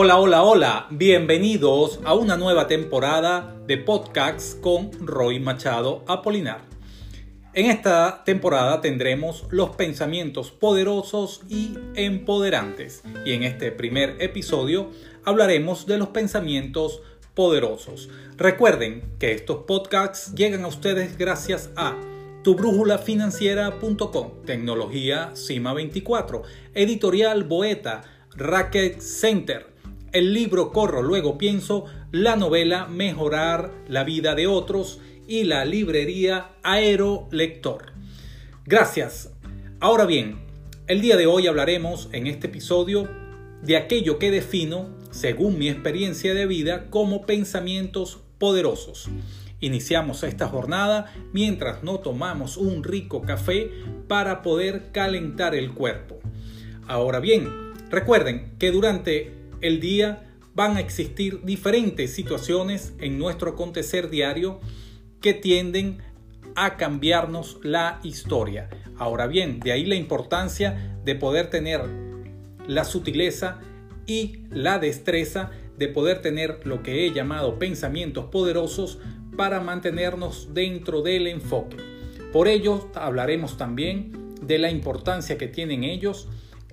Hola, hola, hola, bienvenidos a una nueva temporada de podcasts con Roy Machado Apolinar. En esta temporada tendremos los pensamientos poderosos y empoderantes y en este primer episodio hablaremos de los pensamientos poderosos. Recuerden que estos podcasts llegan a ustedes gracias a tubrújulafinanciera.com, tecnología CIMA 24, editorial Boeta, Racket Center, el libro Corro, luego pienso, la novela Mejorar la vida de otros y la librería Aero Lector. Gracias. Ahora bien, el día de hoy hablaremos en este episodio de aquello que defino, según mi experiencia de vida, como pensamientos poderosos. Iniciamos esta jornada mientras no tomamos un rico café para poder calentar el cuerpo. Ahora bien, recuerden que durante el día van a existir diferentes situaciones en nuestro acontecer diario que tienden a cambiarnos la historia. Ahora bien, de ahí la importancia de poder tener la sutileza y la destreza de poder tener lo que he llamado pensamientos poderosos para mantenernos dentro del enfoque. Por ello hablaremos también de la importancia que tienen ellos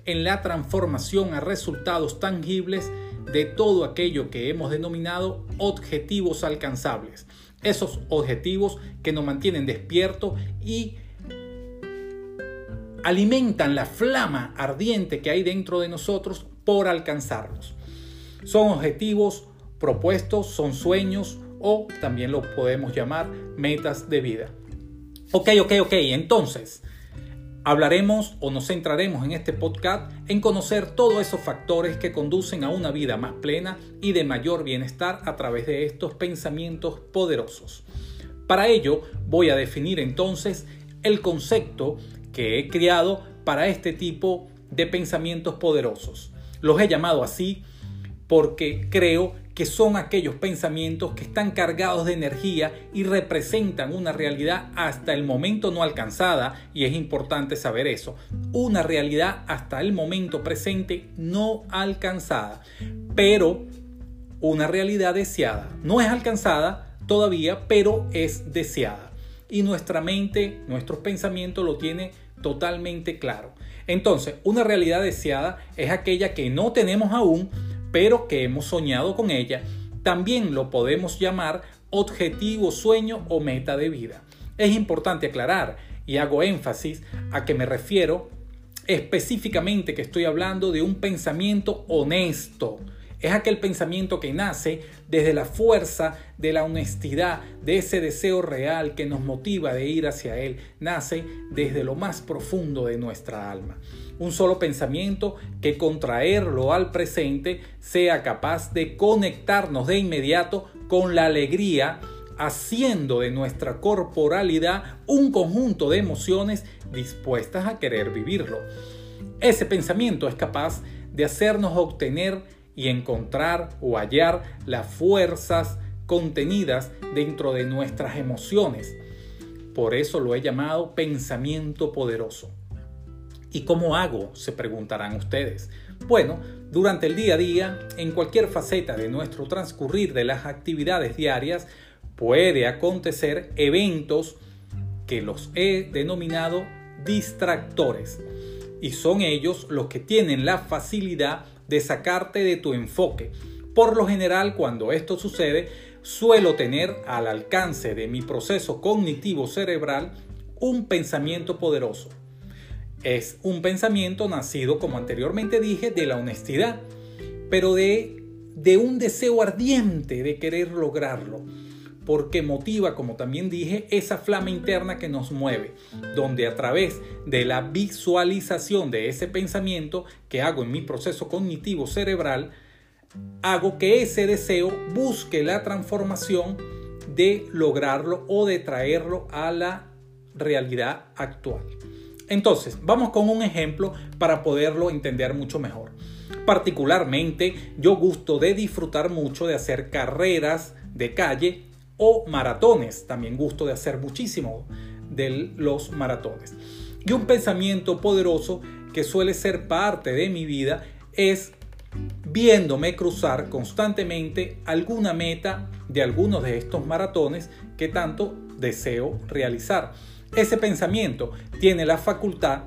en la transformación a resultados tangibles de todo aquello que hemos denominado objetivos alcanzables. Esos objetivos que nos mantienen despiertos y alimentan la flama ardiente que hay dentro de nosotros por alcanzarlos. Son objetivos propuestos, son sueños o también lo podemos llamar metas de vida. Ok, ok, ok, entonces, Hablaremos o nos centraremos en este podcast en conocer todos esos factores que conducen a una vida más plena y de mayor bienestar a través de estos pensamientos poderosos. Para ello voy a definir entonces el concepto que he creado para este tipo de pensamientos poderosos. Los he llamado así porque creo que son aquellos pensamientos que están cargados de energía y representan una realidad hasta el momento no alcanzada, y es importante saber eso, una realidad hasta el momento presente no alcanzada, pero una realidad deseada. No es alcanzada todavía, pero es deseada. Y nuestra mente, nuestros pensamientos lo tiene totalmente claro. Entonces, una realidad deseada es aquella que no tenemos aún, pero que hemos soñado con ella, también lo podemos llamar objetivo, sueño o meta de vida. Es importante aclarar y hago énfasis a que me refiero específicamente que estoy hablando de un pensamiento honesto, es aquel pensamiento que nace desde la fuerza de la honestidad, de ese deseo real que nos motiva de ir hacia Él. Nace desde lo más profundo de nuestra alma. Un solo pensamiento que contraerlo al presente sea capaz de conectarnos de inmediato con la alegría, haciendo de nuestra corporalidad un conjunto de emociones dispuestas a querer vivirlo. Ese pensamiento es capaz de hacernos obtener y encontrar o hallar las fuerzas contenidas dentro de nuestras emociones. Por eso lo he llamado pensamiento poderoso. ¿Y cómo hago? se preguntarán ustedes. Bueno, durante el día a día, en cualquier faceta de nuestro transcurrir de las actividades diarias, puede acontecer eventos que los he denominado distractores. Y son ellos los que tienen la facilidad de sacarte de tu enfoque. Por lo general, cuando esto sucede, suelo tener al alcance de mi proceso cognitivo cerebral un pensamiento poderoso. Es un pensamiento nacido, como anteriormente dije, de la honestidad, pero de, de un deseo ardiente de querer lograrlo porque motiva, como también dije, esa flama interna que nos mueve, donde a través de la visualización de ese pensamiento que hago en mi proceso cognitivo cerebral, hago que ese deseo busque la transformación de lograrlo o de traerlo a la realidad actual. Entonces, vamos con un ejemplo para poderlo entender mucho mejor. Particularmente, yo gusto de disfrutar mucho de hacer carreras de calle o maratones. También gusto de hacer muchísimo de los maratones. Y un pensamiento poderoso que suele ser parte de mi vida es viéndome cruzar constantemente alguna meta de algunos de estos maratones que tanto deseo realizar. Ese pensamiento tiene la facultad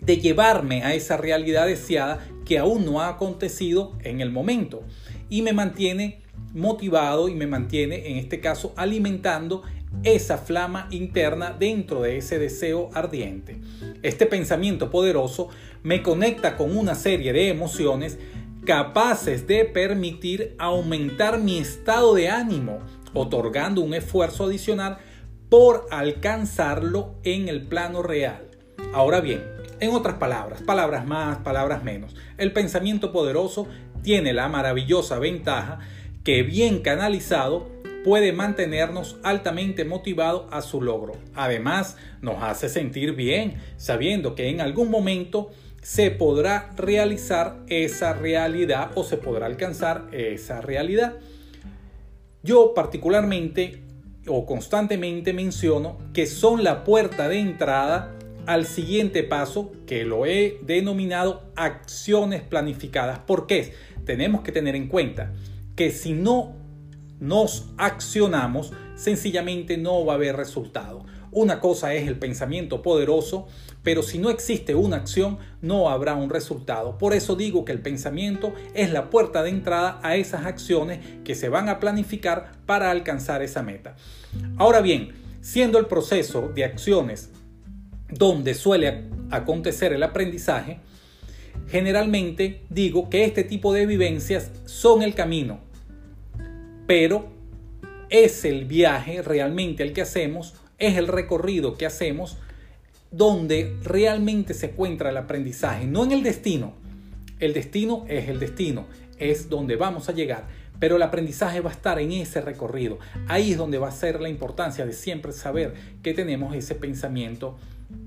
de llevarme a esa realidad deseada que aún no ha acontecido en el momento y me mantiene motivado y me mantiene en este caso alimentando esa flama interna dentro de ese deseo ardiente. Este pensamiento poderoso me conecta con una serie de emociones capaces de permitir aumentar mi estado de ánimo, otorgando un esfuerzo adicional por alcanzarlo en el plano real. Ahora bien, en otras palabras, palabras más, palabras menos, el pensamiento poderoso tiene la maravillosa ventaja que bien canalizado puede mantenernos altamente motivados a su logro. Además, nos hace sentir bien sabiendo que en algún momento se podrá realizar esa realidad o se podrá alcanzar esa realidad. Yo particularmente o constantemente menciono que son la puerta de entrada al siguiente paso que lo he denominado acciones planificadas. ¿Por qué? Tenemos que tener en cuenta que si no nos accionamos, sencillamente no va a haber resultado. Una cosa es el pensamiento poderoso, pero si no existe una acción, no habrá un resultado. Por eso digo que el pensamiento es la puerta de entrada a esas acciones que se van a planificar para alcanzar esa meta. Ahora bien, siendo el proceso de acciones donde suele acontecer el aprendizaje, generalmente digo que este tipo de vivencias son el camino, pero es el viaje realmente el que hacemos, es el recorrido que hacemos donde realmente se encuentra el aprendizaje, no en el destino. El destino es el destino, es donde vamos a llegar, pero el aprendizaje va a estar en ese recorrido. Ahí es donde va a ser la importancia de siempre saber que tenemos ese pensamiento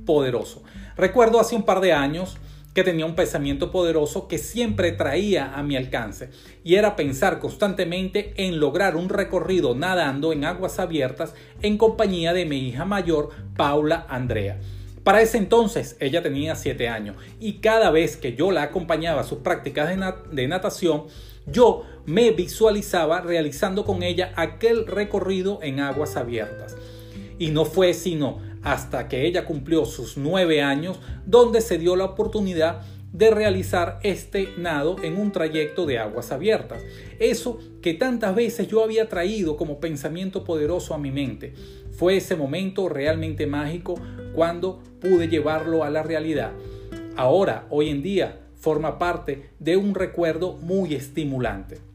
poderoso. Recuerdo hace un par de años, que tenía un pensamiento poderoso que siempre traía a mi alcance y era pensar constantemente en lograr un recorrido nadando en aguas abiertas en compañía de mi hija mayor, Paula Andrea. Para ese entonces ella tenía 7 años y cada vez que yo la acompañaba a sus prácticas de, de natación, yo me visualizaba realizando con ella aquel recorrido en aguas abiertas. Y no fue sino hasta que ella cumplió sus nueve años, donde se dio la oportunidad de realizar este nado en un trayecto de aguas abiertas. Eso que tantas veces yo había traído como pensamiento poderoso a mi mente. Fue ese momento realmente mágico cuando pude llevarlo a la realidad. Ahora, hoy en día, forma parte de un recuerdo muy estimulante.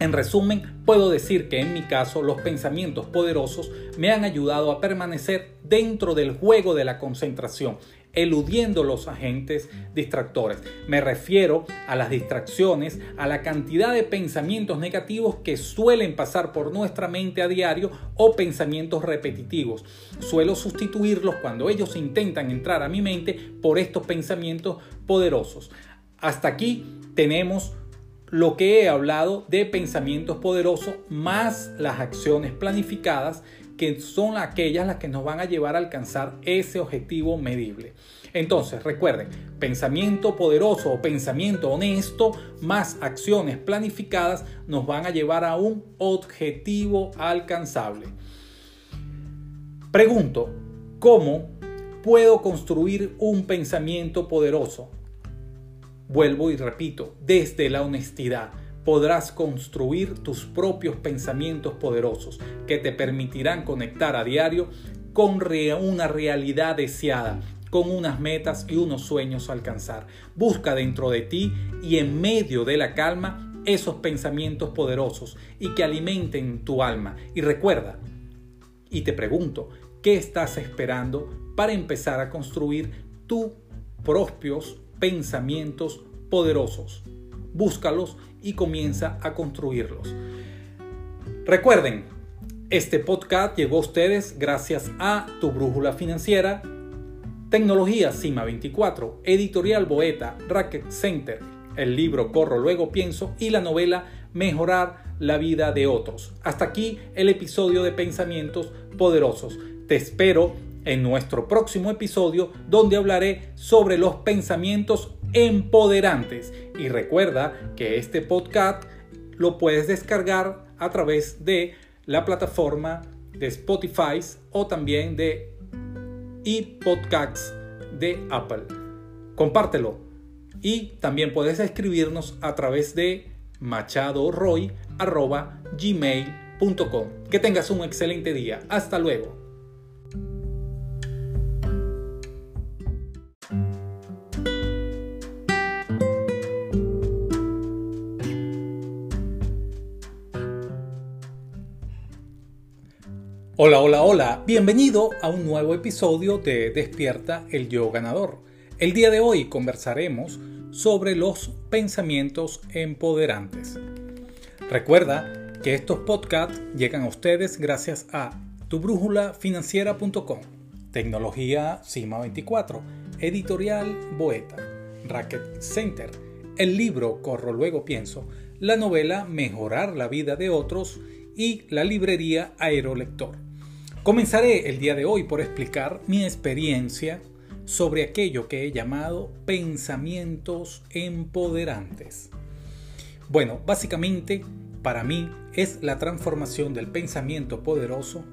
En resumen, puedo decir que en mi caso los pensamientos poderosos me han ayudado a permanecer dentro del juego de la concentración, eludiendo los agentes distractores. Me refiero a las distracciones, a la cantidad de pensamientos negativos que suelen pasar por nuestra mente a diario o pensamientos repetitivos. Suelo sustituirlos cuando ellos intentan entrar a mi mente por estos pensamientos poderosos. Hasta aquí tenemos lo que he hablado de pensamientos poderosos más las acciones planificadas que son aquellas las que nos van a llevar a alcanzar ese objetivo medible. Entonces, recuerden, pensamiento poderoso o pensamiento honesto más acciones planificadas nos van a llevar a un objetivo alcanzable. Pregunto, ¿cómo puedo construir un pensamiento poderoso? Vuelvo y repito, desde la honestidad podrás construir tus propios pensamientos poderosos que te permitirán conectar a diario con una realidad deseada, con unas metas y unos sueños a alcanzar. Busca dentro de ti y en medio de la calma esos pensamientos poderosos y que alimenten tu alma. Y recuerda, y te pregunto, ¿qué estás esperando para empezar a construir tus propios pensamientos poderosos. Búscalos y comienza a construirlos. Recuerden, este podcast llegó a ustedes gracias a Tu Brújula Financiera, Tecnología Cima 24, Editorial Boeta, Racket Center, el libro Corro Luego Pienso y la novela Mejorar la vida de otros. Hasta aquí el episodio de Pensamientos Poderosos. Te espero en nuestro próximo episodio donde hablaré sobre los pensamientos empoderantes. Y recuerda que este podcast lo puedes descargar a través de la plataforma de Spotify o también de ePodcasts de Apple. Compártelo. Y también puedes escribirnos a través de machadoroy.gmail.com. Que tengas un excelente día. Hasta luego. Hola, hola, hola. Bienvenido a un nuevo episodio de Despierta el Yo Ganador. El día de hoy conversaremos sobre los pensamientos empoderantes. Recuerda que estos podcasts llegan a ustedes gracias a tubrújulafinanciera.com, Tecnología Cima 24, Editorial Boeta, Racket Center, el libro Corro Luego Pienso, la novela Mejorar la vida de otros y la librería Aerolector. Comenzaré el día de hoy por explicar mi experiencia sobre aquello que he llamado pensamientos empoderantes. Bueno, básicamente para mí es la transformación del pensamiento poderoso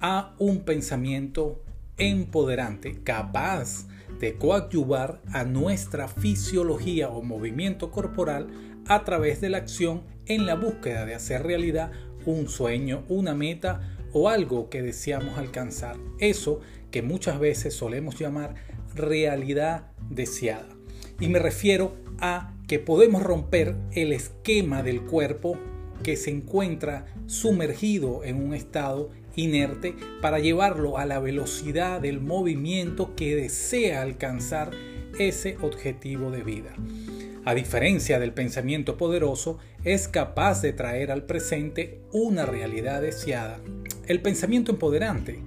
a un pensamiento empoderante capaz de coadyuvar a nuestra fisiología o movimiento corporal a través de la acción en la búsqueda de hacer realidad un sueño, una meta o algo que deseamos alcanzar. Eso que muchas veces solemos llamar realidad deseada. Y me refiero a que podemos romper el esquema del cuerpo que se encuentra sumergido en un estado inerte para llevarlo a la velocidad del movimiento que desea alcanzar ese objetivo de vida. A diferencia del pensamiento poderoso, es capaz de traer al presente una realidad deseada el pensamiento empoderante.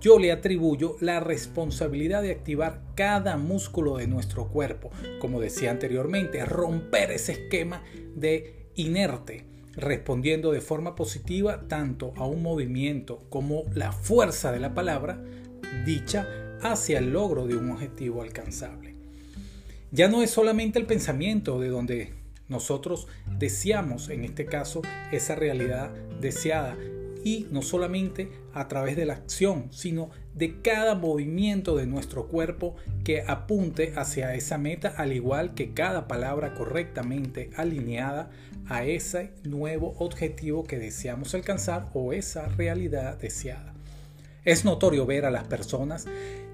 Yo le atribuyo la responsabilidad de activar cada músculo de nuestro cuerpo, como decía anteriormente, romper ese esquema de inerte, respondiendo de forma positiva tanto a un movimiento como la fuerza de la palabra dicha hacia el logro de un objetivo alcanzable. Ya no es solamente el pensamiento de donde nosotros deseamos, en este caso, esa realidad deseada, y no solamente a través de la acción, sino de cada movimiento de nuestro cuerpo que apunte hacia esa meta, al igual que cada palabra correctamente alineada a ese nuevo objetivo que deseamos alcanzar o esa realidad deseada. Es notorio ver a las personas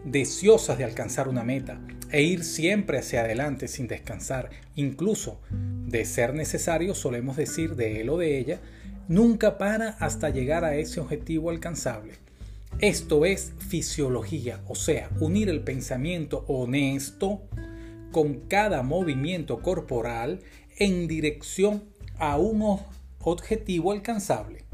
deseosas de alcanzar una meta e ir siempre hacia adelante sin descansar, incluso de ser necesario solemos decir de él o de ella, nunca para hasta llegar a ese objetivo alcanzable. Esto es fisiología, o sea, unir el pensamiento honesto con cada movimiento corporal en dirección a un objetivo alcanzable.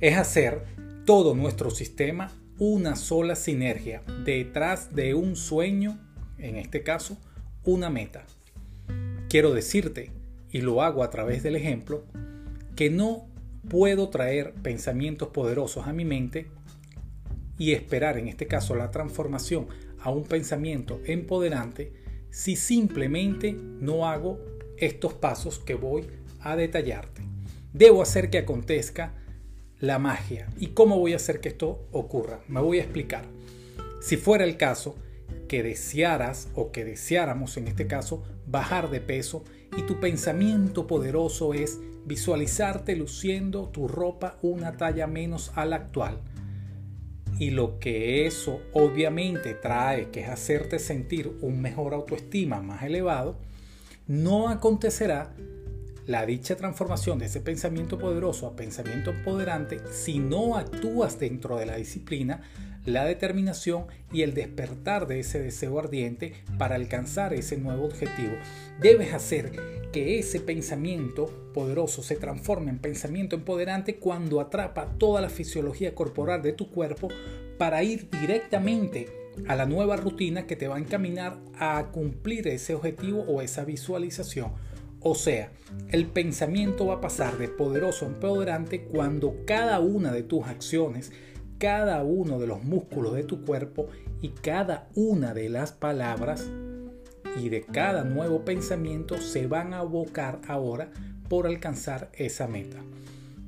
Es hacer todo nuestro sistema una sola sinergia detrás de un sueño, en este caso, una meta. Quiero decirte, y lo hago a través del ejemplo, que no puedo traer pensamientos poderosos a mi mente y esperar, en este caso, la transformación a un pensamiento empoderante si simplemente no hago estos pasos que voy a detallarte. Debo hacer que acontezca la magia. ¿Y cómo voy a hacer que esto ocurra? Me voy a explicar. Si fuera el caso que desearas o que deseáramos en este caso bajar de peso y tu pensamiento poderoso es visualizarte luciendo tu ropa una talla menos a la actual. Y lo que eso obviamente trae, que es hacerte sentir un mejor autoestima más elevado, no acontecerá la dicha transformación de ese pensamiento poderoso a pensamiento empoderante si no actúas dentro de la disciplina, la determinación y el despertar de ese deseo ardiente para alcanzar ese nuevo objetivo. Debes hacer que ese pensamiento poderoso se transforme en pensamiento empoderante cuando atrapa toda la fisiología corporal de tu cuerpo para ir directamente a la nueva rutina que te va a encaminar a cumplir ese objetivo o esa visualización. O sea, el pensamiento va a pasar de poderoso a empoderante cuando cada una de tus acciones, cada uno de los músculos de tu cuerpo y cada una de las palabras y de cada nuevo pensamiento se van a abocar ahora por alcanzar esa meta.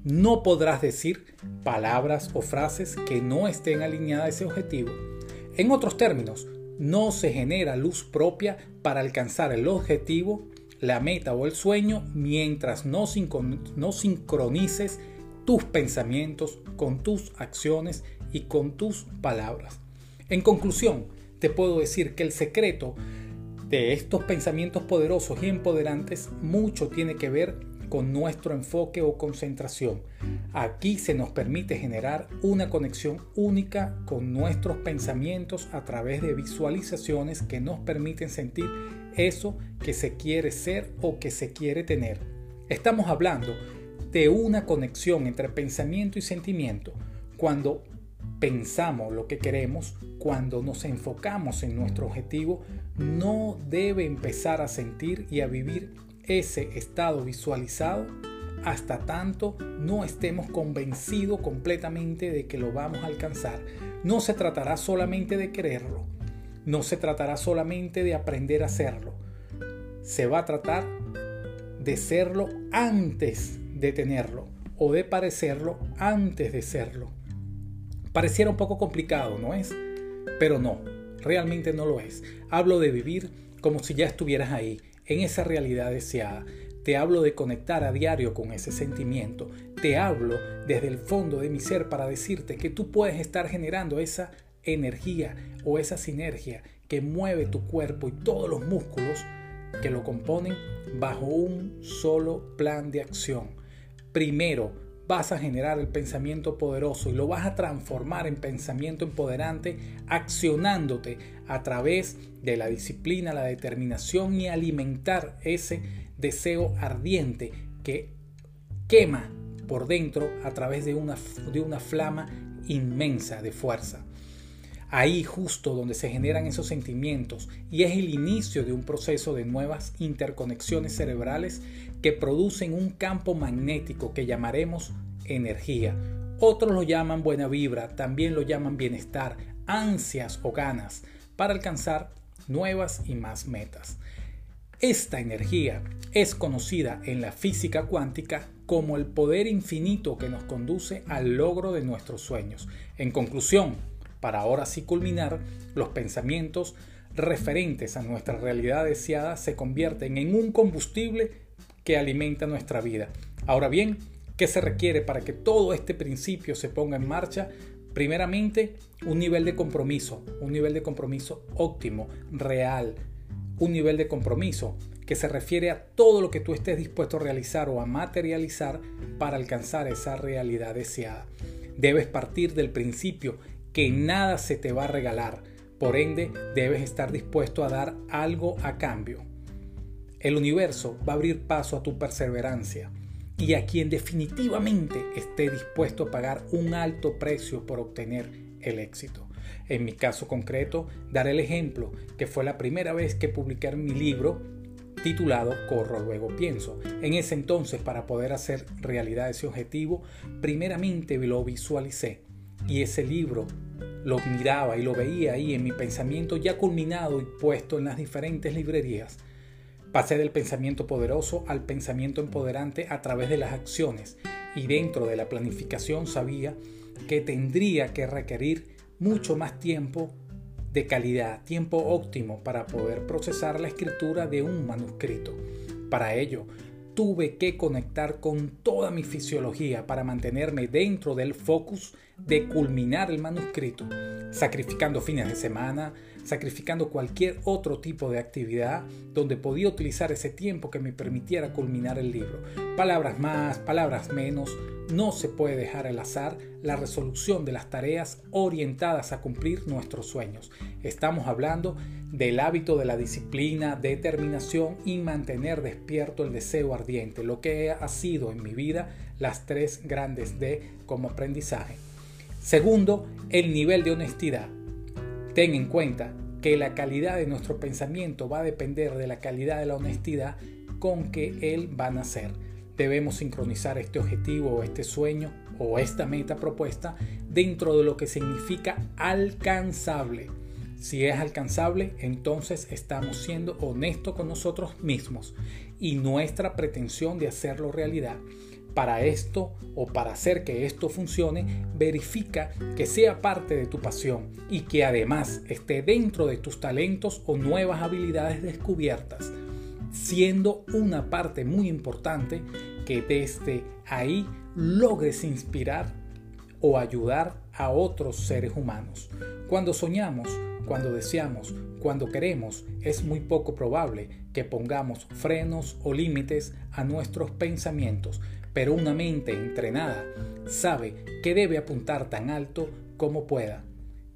No podrás decir palabras o frases que no estén alineadas a ese objetivo. En otros términos, no se genera luz propia para alcanzar el objetivo, la meta o el sueño mientras no, no sincronices tus pensamientos con tus acciones y con tus palabras. En conclusión, te puedo decir que el secreto de estos pensamientos poderosos y empoderantes mucho tiene que ver con nuestro enfoque o concentración. Aquí se nos permite generar una conexión única con nuestros pensamientos a través de visualizaciones que nos permiten sentir eso que se quiere ser o que se quiere tener. Estamos hablando de una conexión entre pensamiento y sentimiento. Cuando pensamos lo que queremos, cuando nos enfocamos en nuestro objetivo, no debe empezar a sentir y a vivir ese estado visualizado hasta tanto no estemos convencidos completamente de que lo vamos a alcanzar. No se tratará solamente de quererlo, no se tratará solamente de aprender a hacerlo. Se va a tratar de serlo antes de tenerlo o de parecerlo antes de serlo. Pareciera un poco complicado, ¿no es? Pero no, realmente no lo es. Hablo de vivir como si ya estuvieras ahí, en esa realidad deseada. Te hablo de conectar a diario con ese sentimiento. Te hablo desde el fondo de mi ser para decirte que tú puedes estar generando esa energía o esa sinergia que mueve tu cuerpo y todos los músculos que lo componen bajo un solo plan de acción. Primero, vas a generar el pensamiento poderoso y lo vas a transformar en pensamiento empoderante accionándote a través de la disciplina, la determinación y alimentar ese deseo ardiente que quema por dentro a través de una, de una flama inmensa de fuerza. Ahí justo donde se generan esos sentimientos y es el inicio de un proceso de nuevas interconexiones cerebrales que producen un campo magnético que llamaremos energía. Otros lo llaman buena vibra, también lo llaman bienestar, ansias o ganas para alcanzar nuevas y más metas. Esta energía es conocida en la física cuántica como el poder infinito que nos conduce al logro de nuestros sueños. En conclusión, para ahora sí culminar, los pensamientos referentes a nuestra realidad deseada se convierten en un combustible que alimenta nuestra vida. Ahora bien, ¿qué se requiere para que todo este principio se ponga en marcha? Primeramente, un nivel de compromiso, un nivel de compromiso óptimo, real, un nivel de compromiso que se refiere a todo lo que tú estés dispuesto a realizar o a materializar para alcanzar esa realidad deseada. Debes partir del principio que nada se te va a regalar, por ende debes estar dispuesto a dar algo a cambio. El universo va a abrir paso a tu perseverancia y a quien definitivamente esté dispuesto a pagar un alto precio por obtener el éxito. En mi caso concreto, daré el ejemplo que fue la primera vez que publiqué mi libro titulado Corro luego pienso. En ese entonces, para poder hacer realidad ese objetivo, primeramente lo visualicé y ese libro lo miraba y lo veía ahí en mi pensamiento ya culminado y puesto en las diferentes librerías. Pasé del pensamiento poderoso al pensamiento empoderante a través de las acciones y dentro de la planificación sabía que tendría que requerir mucho más tiempo de calidad, tiempo óptimo para poder procesar la escritura de un manuscrito. Para ello, tuve que conectar con toda mi fisiología para mantenerme dentro del focus de culminar el manuscrito, sacrificando fines de semana, sacrificando cualquier otro tipo de actividad donde podía utilizar ese tiempo que me permitiera culminar el libro. Palabras más, palabras menos, no se puede dejar al azar la resolución de las tareas orientadas a cumplir nuestros sueños. Estamos hablando del hábito de la disciplina, determinación y mantener despierto el deseo ardiente, lo que ha sido en mi vida las tres grandes D como aprendizaje. Segundo, el nivel de honestidad. Ten en cuenta que la calidad de nuestro pensamiento va a depender de la calidad de la honestidad con que él va a nacer. Debemos sincronizar este objetivo o este sueño o esta meta propuesta dentro de lo que significa alcanzable. Si es alcanzable, entonces estamos siendo honestos con nosotros mismos y nuestra pretensión de hacerlo realidad. Para esto o para hacer que esto funcione, verifica que sea parte de tu pasión y que además esté dentro de tus talentos o nuevas habilidades descubiertas, siendo una parte muy importante que desde ahí logres inspirar o ayudar a otros seres humanos. Cuando soñamos, cuando deseamos, cuando queremos, es muy poco probable que pongamos frenos o límites a nuestros pensamientos, pero una mente entrenada sabe que debe apuntar tan alto como pueda,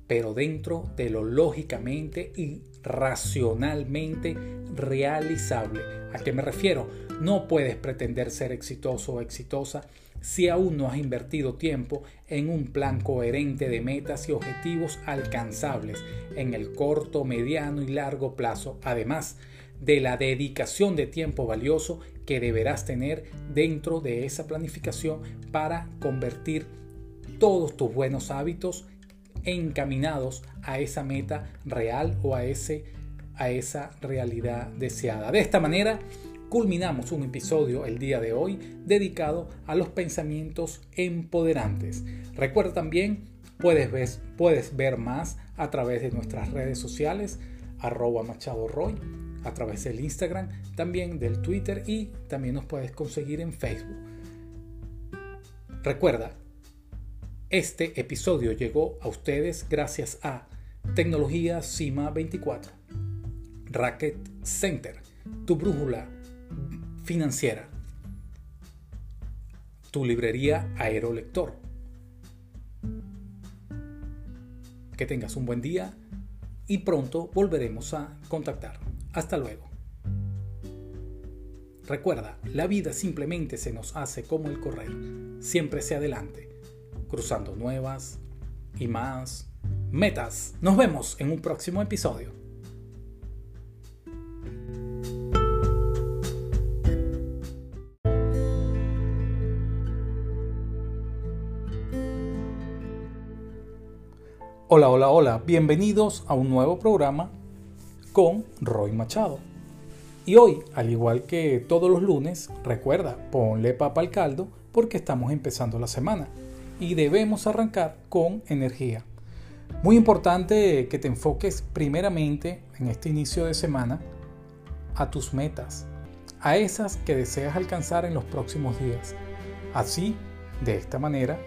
pero dentro de lo lógicamente y racionalmente realizable. ¿A qué me refiero? No puedes pretender ser exitoso o exitosa si aún no has invertido tiempo en un plan coherente de metas y objetivos alcanzables en el corto, mediano y largo plazo. Además, de la dedicación de tiempo valioso que deberás tener dentro de esa planificación para convertir todos tus buenos hábitos encaminados a esa meta real o a, ese, a esa realidad deseada. De esta manera, culminamos un episodio el día de hoy dedicado a los pensamientos empoderantes. Recuerda también, puedes ver, puedes ver más a través de nuestras redes sociales, arroba Machado Roy a través del Instagram, también del Twitter y también nos puedes conseguir en Facebook. Recuerda, este episodio llegó a ustedes gracias a Tecnología CIMA 24, Racket Center, tu brújula financiera, tu librería Aerolector. Que tengas un buen día y pronto volveremos a contactar. Hasta luego. Recuerda, la vida simplemente se nos hace como el correr, siempre hacia adelante, cruzando nuevas y más metas. Nos vemos en un próximo episodio. Hola, hola, hola, bienvenidos a un nuevo programa con Roy Machado. Y hoy, al igual que todos los lunes, recuerda, ponle papa al caldo porque estamos empezando la semana y debemos arrancar con energía. Muy importante que te enfoques primeramente en este inicio de semana a tus metas, a esas que deseas alcanzar en los próximos días. Así, de esta manera,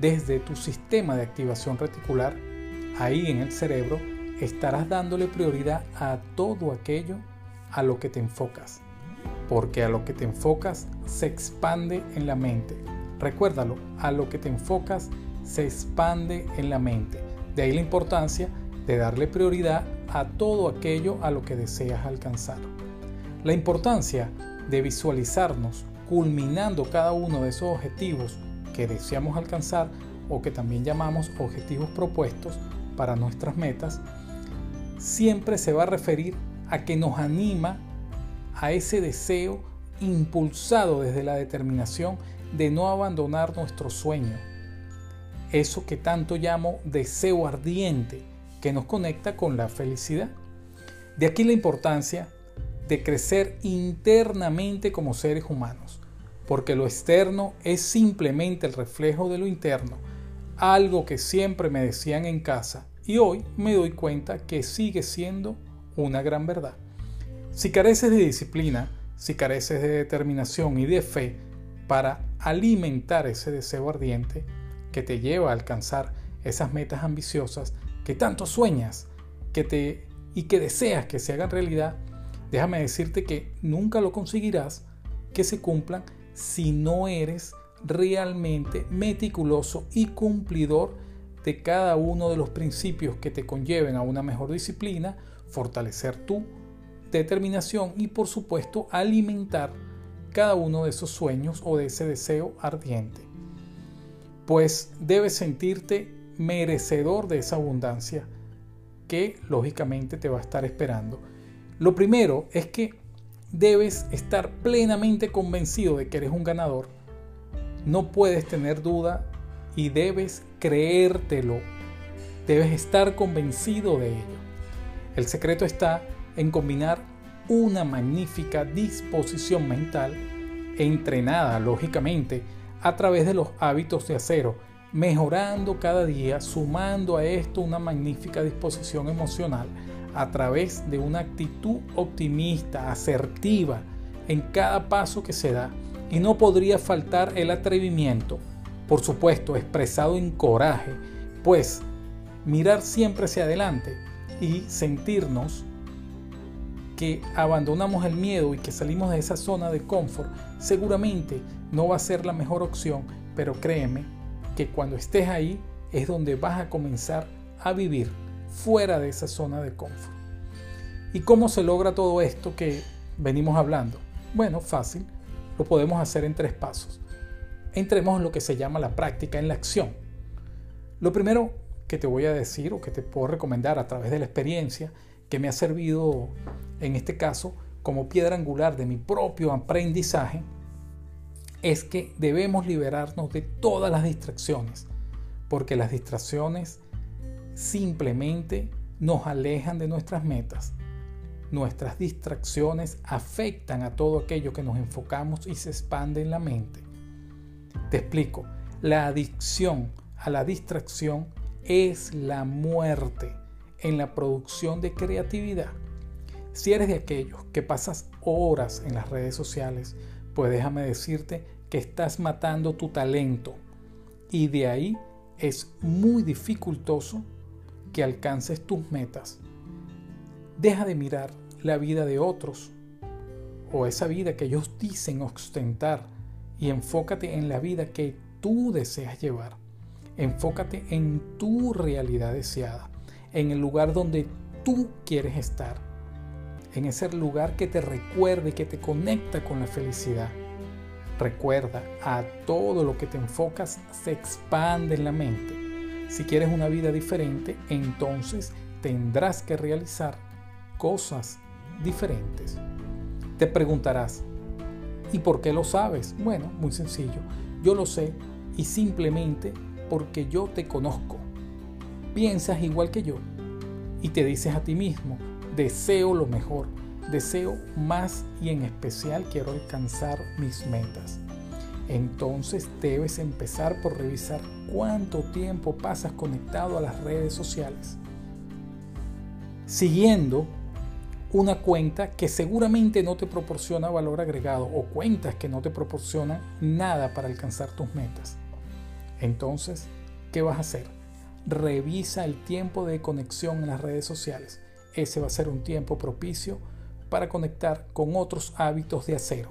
desde tu sistema de activación reticular, ahí en el cerebro, estarás dándole prioridad a todo aquello a lo que te enfocas, porque a lo que te enfocas se expande en la mente. Recuérdalo, a lo que te enfocas se expande en la mente. De ahí la importancia de darle prioridad a todo aquello a lo que deseas alcanzar. La importancia de visualizarnos culminando cada uno de esos objetivos que deseamos alcanzar o que también llamamos objetivos propuestos para nuestras metas siempre se va a referir a que nos anima a ese deseo impulsado desde la determinación de no abandonar nuestro sueño. Eso que tanto llamo deseo ardiente que nos conecta con la felicidad. De aquí la importancia de crecer internamente como seres humanos, porque lo externo es simplemente el reflejo de lo interno, algo que siempre me decían en casa, y hoy me doy cuenta que sigue siendo una gran verdad. Si careces de disciplina, si careces de determinación y de fe para alimentar ese deseo ardiente que te lleva a alcanzar esas metas ambiciosas que tanto sueñas que te, y que deseas que se hagan realidad, déjame decirte que nunca lo conseguirás que se cumplan si no eres realmente meticuloso y cumplidor de cada uno de los principios que te conlleven a una mejor disciplina, fortalecer tu determinación y por supuesto alimentar cada uno de esos sueños o de ese deseo ardiente. Pues debes sentirte merecedor de esa abundancia que lógicamente te va a estar esperando. Lo primero es que debes estar plenamente convencido de que eres un ganador. No puedes tener duda y debes creértelo. Debes estar convencido de ello. El secreto está en combinar una magnífica disposición mental, entrenada lógicamente a través de los hábitos de acero, mejorando cada día, sumando a esto una magnífica disposición emocional a través de una actitud optimista, asertiva en cada paso que se da. Y no podría faltar el atrevimiento, por supuesto, expresado en coraje, pues mirar siempre hacia adelante y sentirnos que abandonamos el miedo y que salimos de esa zona de confort, seguramente no va a ser la mejor opción, pero créeme que cuando estés ahí es donde vas a comenzar a vivir fuera de esa zona de confort. ¿Y cómo se logra todo esto que venimos hablando? Bueno, fácil, lo podemos hacer en tres pasos. Entremos en lo que se llama la práctica, en la acción. Lo primero que te voy a decir o que te puedo recomendar a través de la experiencia que me ha servido en este caso como piedra angular de mi propio aprendizaje es que debemos liberarnos de todas las distracciones, porque las distracciones simplemente nos alejan de nuestras metas. Nuestras distracciones afectan a todo aquello que nos enfocamos y se expande en la mente. Te explico, la adicción a la distracción es la muerte en la producción de creatividad. Si eres de aquellos que pasas horas en las redes sociales, pues déjame decirte que estás matando tu talento y de ahí es muy dificultoso que alcances tus metas. Deja de mirar la vida de otros o esa vida que ellos dicen ostentar y enfócate en la vida que tú deseas llevar. Enfócate en tu realidad deseada, en el lugar donde tú quieres estar en ese lugar que te recuerde y que te conecta con la felicidad. Recuerda, a todo lo que te enfocas se expande en la mente. Si quieres una vida diferente, entonces tendrás que realizar cosas diferentes. Te preguntarás, ¿y por qué lo sabes? Bueno, muy sencillo. Yo lo sé y simplemente porque yo te conozco. Piensas igual que yo y te dices a ti mismo, deseo lo mejor, deseo más y en especial quiero alcanzar mis metas. Entonces debes empezar por revisar cuánto tiempo pasas conectado a las redes sociales. Siguiendo una cuenta que seguramente no te proporciona valor agregado o cuentas que no te proporcionan nada para alcanzar tus metas. Entonces, ¿qué vas a hacer? Revisa el tiempo de conexión en las redes sociales ese va a ser un tiempo propicio para conectar con otros hábitos de acero.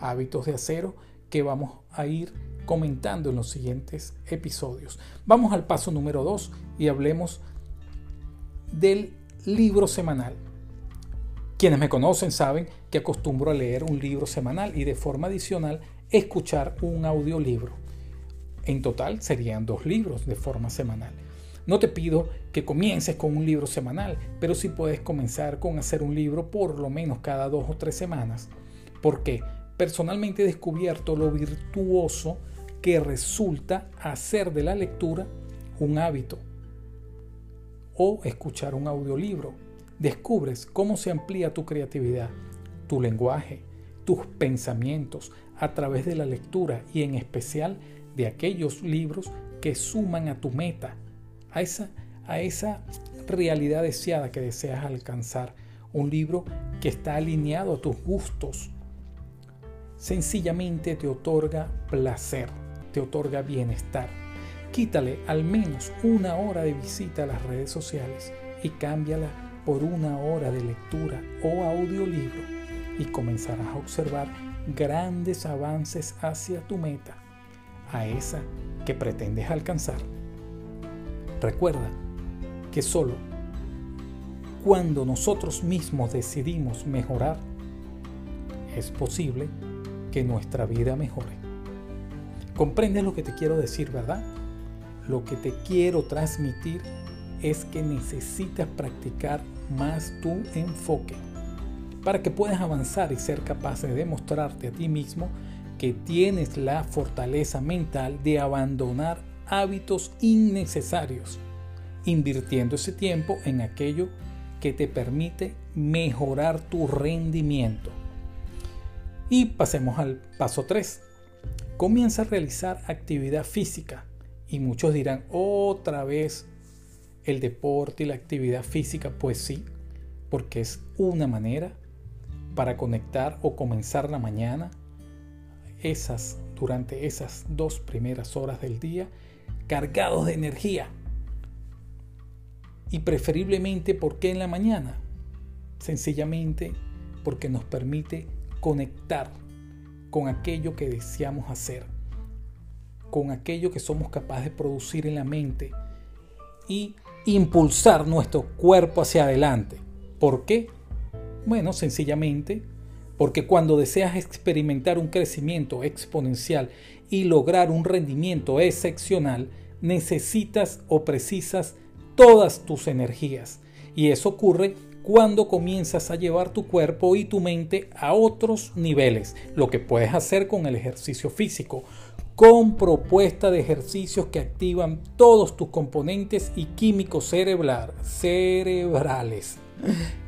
Hábitos de acero que vamos a ir comentando en los siguientes episodios. Vamos al paso número 2 y hablemos del libro semanal. Quienes me conocen saben que acostumbro a leer un libro semanal y de forma adicional escuchar un audiolibro. En total serían dos libros de forma semanal. No te pido que comiences con un libro semanal, pero sí puedes comenzar con hacer un libro por lo menos cada dos o tres semanas. Porque personalmente he descubierto lo virtuoso que resulta hacer de la lectura un hábito o escuchar un audiolibro. Descubres cómo se amplía tu creatividad, tu lenguaje, tus pensamientos a través de la lectura y en especial de aquellos libros que suman a tu meta, a esa, a esa realidad deseada que deseas alcanzar. Un libro que está alineado a tus gustos. Sencillamente te otorga placer, te otorga bienestar. Quítale al menos una hora de visita a las redes sociales y cámbiala por una hora de lectura o audiolibro y comenzarás a observar grandes avances hacia tu meta, a esa que pretendes alcanzar. Recuerda que solo cuando nosotros mismos decidimos mejorar, es posible que nuestra vida mejore. ¿Comprendes lo que te quiero decir, verdad? Lo que te quiero transmitir es que necesitas practicar más tu enfoque para que puedas avanzar y ser capaz de demostrarte a ti mismo que tienes la fortaleza mental de abandonar hábitos innecesarios, invirtiendo ese tiempo en aquello que te permite mejorar tu rendimiento. Y pasemos al paso 3. Comienza a realizar actividad física. Y muchos dirán, otra vez el deporte y la actividad física. Pues sí, porque es una manera para conectar o comenzar la mañana esas durante esas dos primeras horas del día cargados de energía. Y preferiblemente, ¿por qué en la mañana? Sencillamente porque nos permite conectar con aquello que deseamos hacer, con aquello que somos capaces de producir en la mente y impulsar nuestro cuerpo hacia adelante. ¿Por qué? Bueno, sencillamente porque cuando deseas experimentar un crecimiento exponencial y lograr un rendimiento excepcional, necesitas o precisas todas tus energías. Y eso ocurre cuando comienzas a llevar tu cuerpo y tu mente a otros niveles, lo que puedes hacer con el ejercicio físico, con propuesta de ejercicios que activan todos tus componentes y químicos cerebrales.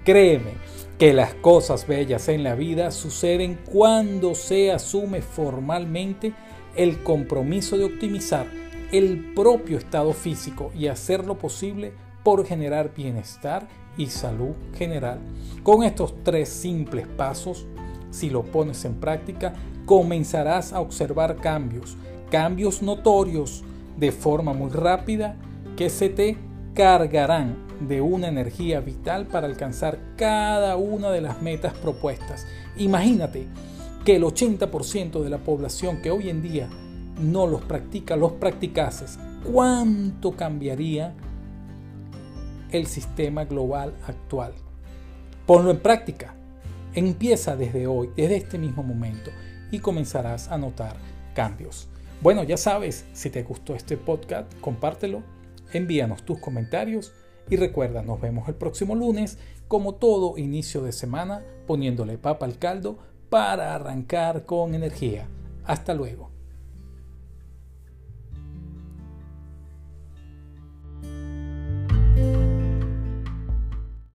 Créeme que las cosas bellas en la vida suceden cuando se asume formalmente el compromiso de optimizar el propio estado físico y hacer lo posible por generar bienestar y salud general. Con estos tres simples pasos, si lo pones en práctica, comenzarás a observar cambios, cambios notorios de forma muy rápida que se te cargarán de una energía vital para alcanzar cada una de las metas propuestas. Imagínate que el 80% de la población que hoy en día no los practica, los practicases, ¿cuánto cambiaría el sistema global actual? Ponlo en práctica. Empieza desde hoy, desde este mismo momento, y comenzarás a notar cambios. Bueno, ya sabes, si te gustó este podcast, compártelo, envíanos tus comentarios y recuerda, nos vemos el próximo lunes, como todo inicio de semana, poniéndole papa al caldo para arrancar con energía. Hasta luego.